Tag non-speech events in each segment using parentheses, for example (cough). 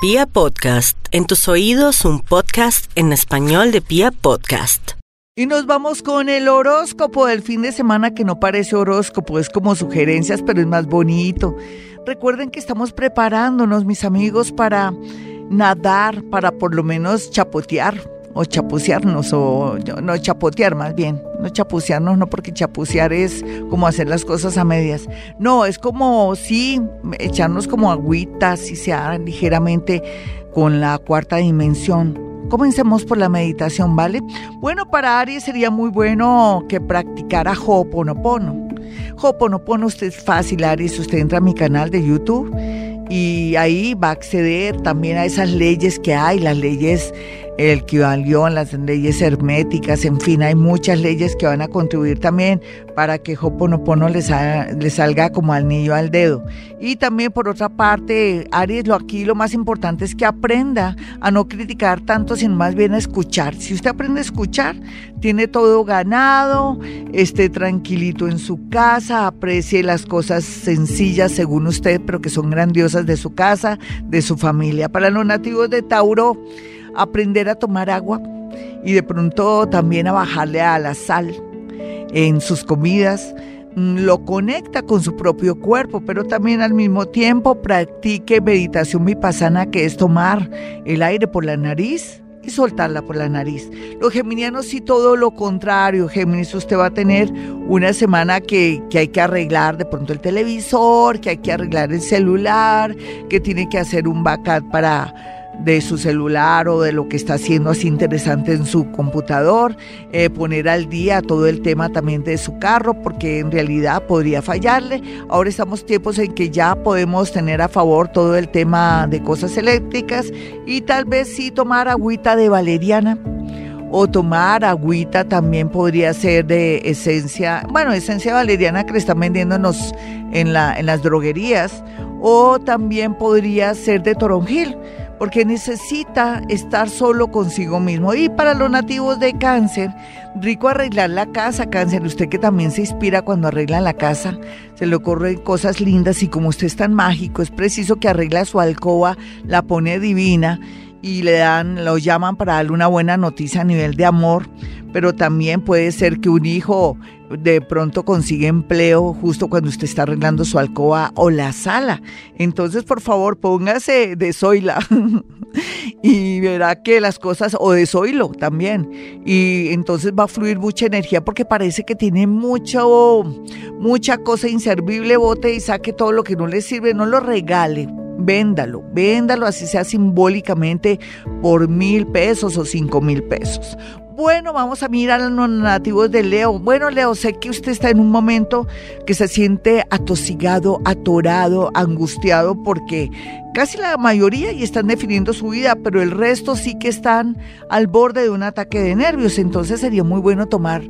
Pia Podcast, en tus oídos un podcast en español de Pia Podcast. Y nos vamos con el horóscopo del fin de semana que no parece horóscopo, es como sugerencias, pero es más bonito. Recuerden que estamos preparándonos, mis amigos, para nadar, para por lo menos chapotear o chapucearnos, o no chapotear más bien, no chapucearnos, no porque chapucear es como hacer las cosas a medias. No, es como, sí, echarnos como agüita, si sea ligeramente con la cuarta dimensión. Comencemos por la meditación, ¿vale? Bueno, para Aries sería muy bueno que practicara Ho'oponopono. Ho'oponopono usted es fácil, Aries, usted entra a mi canal de YouTube y ahí va a acceder también a esas leyes que hay, las leyes el en las leyes herméticas, en fin, hay muchas leyes que van a contribuir también para que Hoponopono le, le salga como al niño al dedo. Y también por otra parte, Aries, lo aquí lo más importante es que aprenda a no criticar tanto, sino más bien a escuchar. Si usted aprende a escuchar, tiene todo ganado, esté tranquilito en su casa, aprecie las cosas sencillas según usted, pero que son grandiosas de su casa, de su familia. Para los nativos de Tauro, aprender a tomar agua y de pronto también a bajarle a la sal en sus comidas. Mm, lo conecta con su propio cuerpo, pero también al mismo tiempo practique meditación vipassana, que es tomar el aire por la nariz y soltarla por la nariz. Los geminianos sí todo lo contrario. Géminis, usted va a tener una semana que, que, hay que arreglar de pronto el televisor, que hay que arreglar el celular, que tiene que hacer un backup para de su celular o de lo que está haciendo así interesante en su computador, eh, poner al día todo el tema también de su carro, porque en realidad podría fallarle. Ahora estamos tiempos en que ya podemos tener a favor todo el tema de cosas eléctricas y tal vez sí tomar agüita de valeriana. O tomar agüita también podría ser de esencia, bueno, esencia valeriana que le están vendiendo en, la, en las droguerías, o también podría ser de toronjil porque necesita estar solo consigo mismo. Y para los nativos de cáncer, rico arreglar la casa, cáncer, usted que también se inspira cuando arregla la casa, se le ocurren cosas lindas y como usted es tan mágico, es preciso que arregla su alcoba, la pone divina y le dan, lo llaman para darle una buena noticia a nivel de amor, pero también puede ser que un hijo de pronto consigue empleo justo cuando usted está arreglando su alcoba o la sala. Entonces, por favor, póngase de soila (laughs) y verá que las cosas, o de soilo también, y entonces va a fluir mucha energía porque parece que tiene mucho, mucha cosa inservible, bote y saque todo lo que no le sirve, no lo regale véndalo, véndalo así sea simbólicamente por mil pesos o cinco mil pesos. Bueno, vamos a mirar a los nativos de Leo. Bueno, Leo, sé que usted está en un momento que se siente atosigado, atorado, angustiado, porque casi la mayoría y están definiendo su vida, pero el resto sí que están al borde de un ataque de nervios. Entonces sería muy bueno tomar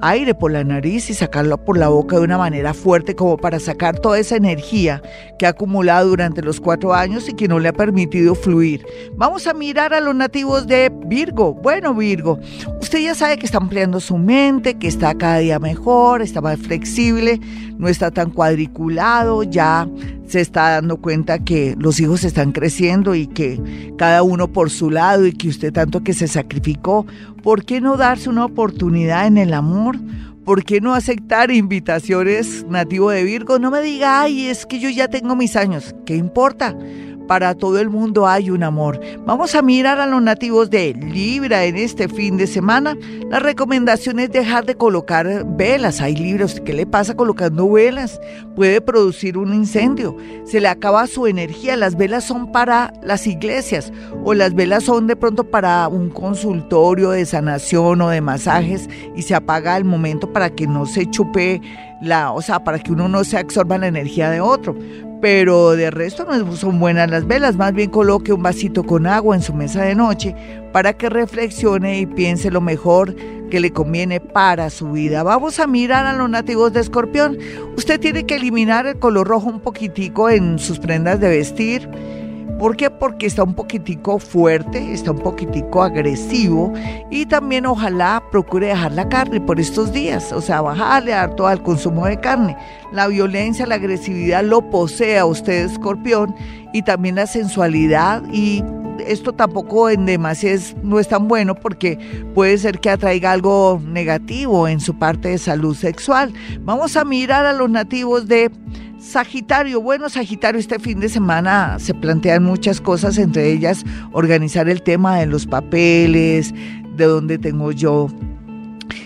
aire por la nariz y sacarlo por la boca de una manera fuerte como para sacar toda esa energía que ha acumulado durante los cuatro años y que no le ha permitido fluir. Vamos a mirar a los nativos de Virgo. Bueno, Virgo, usted ya sabe que está ampliando su mente, que está cada día mejor, está más flexible, no está tan cuadriculado, ya se está dando cuenta que los hijos están creciendo y que cada uno por su lado y que usted tanto que se sacrificó, ¿por qué no darse una oportunidad en el amor? ¿Por qué no aceptar invitaciones nativo de Virgo? No me diga, ay, es que yo ya tengo mis años. ¿Qué importa? Para todo el mundo hay un amor. Vamos a mirar a los nativos de Libra en este fin de semana. La recomendación es dejar de colocar velas. Hay libros. ¿Qué le pasa colocando velas? Puede producir un incendio. Se le acaba su energía. Las velas son para las iglesias o las velas son de pronto para un consultorio de sanación o de masajes y se apaga al momento para que no se chupe la, o sea, para que uno no se absorba la energía de otro pero de resto no son buenas las velas, más bien coloque un vasito con agua en su mesa de noche para que reflexione y piense lo mejor que le conviene para su vida. Vamos a mirar a los nativos de Escorpión. Usted tiene que eliminar el color rojo un poquitico en sus prendas de vestir ¿Por qué? Porque está un poquitico fuerte, está un poquitico agresivo y también ojalá procure dejar la carne por estos días, o sea, bajarle harto al consumo de carne. La violencia, la agresividad lo posee a usted, escorpión, y también la sensualidad y esto tampoco en demasía no es tan bueno porque puede ser que atraiga algo negativo en su parte de salud sexual. Vamos a mirar a los nativos de Sagitario, bueno, Sagitario, este fin de semana se plantean muchas cosas, entre ellas organizar el tema de los papeles, de dónde tengo yo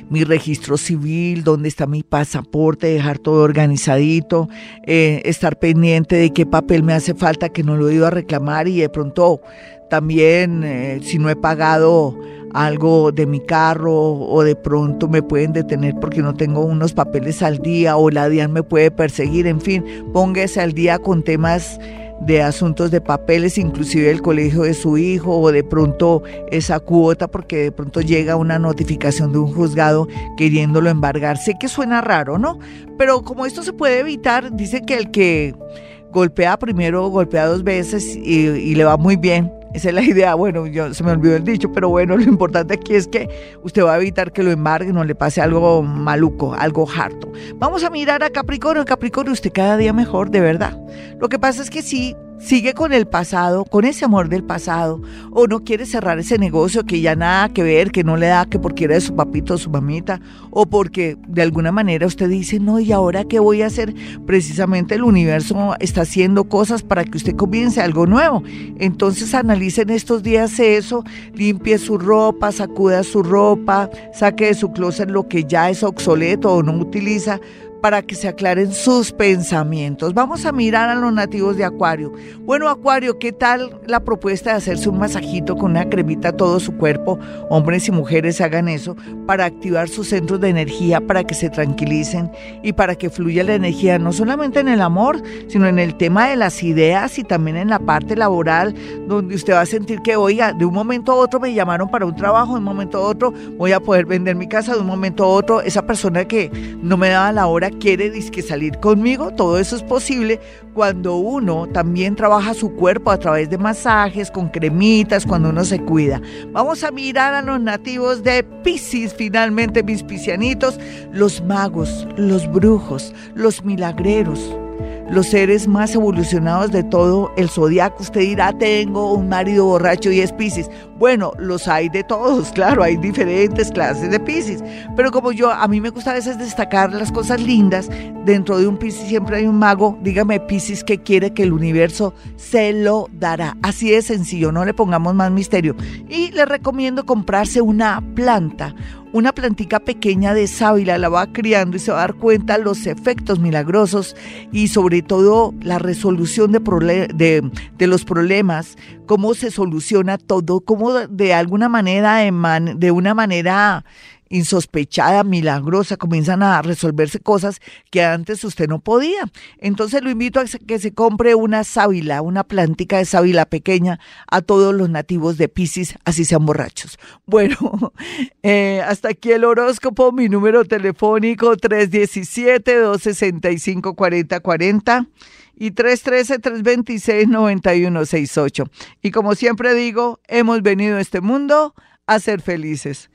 mi registro civil, dónde está mi pasaporte, dejar todo organizadito, eh, estar pendiente de qué papel me hace falta que no lo he ido a reclamar y de pronto también eh, si no he pagado algo de mi carro o de pronto me pueden detener porque no tengo unos papeles al día o la DIAN me puede perseguir, en fin, póngase al día con temas de asuntos de papeles, inclusive el colegio de su hijo o de pronto esa cuota porque de pronto llega una notificación de un juzgado queriéndolo embargar. Sé que suena raro, ¿no? Pero como esto se puede evitar, dice que el que golpea primero golpea dos veces y, y le va muy bien esa es la idea. Bueno, yo se me olvidó el dicho, pero bueno, (laughs) lo importante aquí es que usted va a evitar que lo embargue, no le pase algo maluco, algo harto. Vamos a mirar a Capricornio. Capricornio, usted cada día mejor, de verdad. Lo que pasa es que sí, sigue con el pasado, con ese amor del pasado, o no quiere cerrar ese negocio que ya nada que ver, que no le da, que porque era de su papito o su mamita, o porque de alguna manera usted dice, no, ¿y ahora qué voy a hacer? Precisamente el universo está haciendo cosas para que usted comience algo nuevo. Entonces analicen estos días eso, limpie su ropa, sacuda su ropa, saque de su closet lo que ya es obsoleto o no utiliza para que se aclaren sus pensamientos. Vamos a mirar a los nativos de Acuario. Bueno, Acuario, ¿qué tal la propuesta de hacerse un masajito con una cremita a todo su cuerpo? Hombres y mujeres hagan eso para activar sus centros de energía, para que se tranquilicen y para que fluya la energía, no solamente en el amor, sino en el tema de las ideas y también en la parte laboral, donde usted va a sentir que, oiga, de un momento a otro me llamaron para un trabajo, de un momento a otro voy a poder vender mi casa, de un momento a otro esa persona que no me daba la hora quiere disque salir conmigo, todo eso es posible cuando uno también trabaja su cuerpo a través de masajes, con cremitas, cuando uno se cuida. Vamos a mirar a los nativos de Pisces, finalmente mis piscianitos, los magos, los brujos, los milagreros los seres más evolucionados de todo el zodiaco. Usted dirá, tengo un marido borracho y es Pisces. Bueno, los hay de todos, (laughs) claro, hay diferentes clases de Pisces. Pero como yo, a mí me gusta a veces destacar las cosas lindas. Dentro de un Pisces siempre hay un mago. Dígame, Pisces, que quiere que el universo se lo dará. Así de sencillo, no le pongamos más misterio. Y le recomiendo comprarse una planta una plantica pequeña de sábila, la va criando y se va a dar cuenta los efectos milagrosos y sobre todo la resolución de, los problemas, cómo se soluciona todo, cómo de alguna manera, de una manera insospechada, milagrosa, comienzan a resolverse cosas que antes usted no podía. Entonces lo invito a que se compre una sábila, una plántica de sábila pequeña a todos los nativos de Pisces, así sean borrachos. Bueno, (laughs) eh, hasta aquí el horóscopo, mi número telefónico 317-265-4040 y 313-326-9168. Y como siempre digo, hemos venido a este mundo a ser felices.